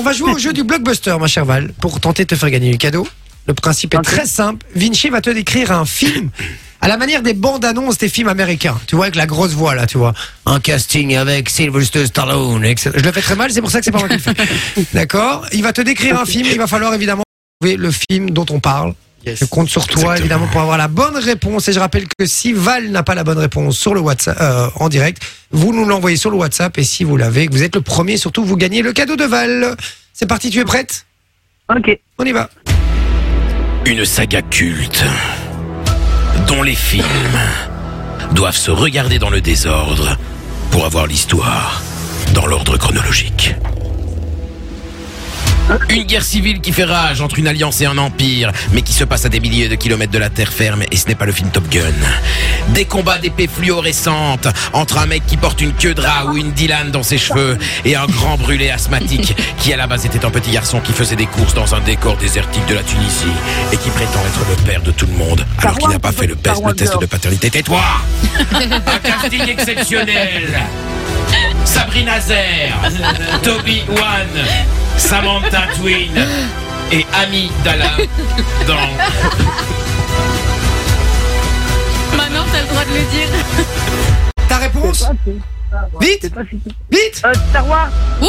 on va jouer au jeu du blockbuster, ma chère Val, pour tenter de te faire gagner du cadeau. Le principe est très simple. Vinci va te décrire un film à la manière des bandes annonces des films américains. Tu vois, avec la grosse voix là, tu vois. Un casting avec Sylvester Stallone. etc. Je le fais très mal, c'est pour ça que c'est pas moi qui le fais. D'accord? Il va te décrire un film. Il va falloir évidemment trouver le film dont on parle. Je compte sur toi Exactement. évidemment pour avoir la bonne réponse et je rappelle que si Val n'a pas la bonne réponse sur le WhatsApp euh, en direct, vous nous l'envoyez sur le WhatsApp et si vous l'avez, que vous êtes le premier, surtout vous gagnez le cadeau de Val. C'est parti, tu es prête? Ok. On y va. Une saga culte dont les films doivent se regarder dans le désordre pour avoir l'histoire dans l'ordre chronologique. Une guerre civile qui fait rage entre une alliance et un empire, mais qui se passe à des milliers de kilomètres de la terre ferme, et ce n'est pas le film Top Gun. Des combats d'épées fluorescentes entre un mec qui porte une queue de rat ou une Dylan dans ses cheveux, et un grand brûlé asthmatique qui à la base était un petit garçon qui faisait des courses dans un décor désertique de la Tunisie, et qui prétend être le père de tout le monde, alors qu'il n'a pas fait le, test- le test de paternité. Tais-toi Un casting exceptionnel Sabrina Zer, Toby One, Samantha Twin et Ami Dalla dans Maintenant, t'as le droit de le dire. Ta réponse Vite Vite Euh, Star Wars. Ouh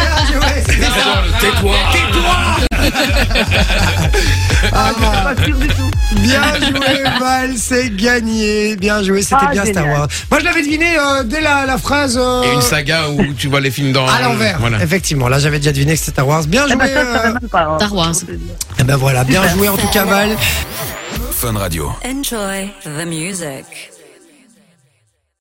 Bien joué, c'était ça. Tais-toi Ah, Pas sûr du tout. bien joué Val, c'est gagné. Bien joué, c'était Ah, bien Star génial. Wars. Moi je l'avais deviné euh, dès la, la phrase euh, Et une saga où tu vois les films dans à l'envers. Voilà. Effectivement, là j'avais déjà deviné que c'était Star Wars. Bien Eh joué. ben, ça, ça euh, va même pas. hein. Star Wars. eh ben voilà, bien joué en tout cas Val. Fun Radio. Enjoy the music.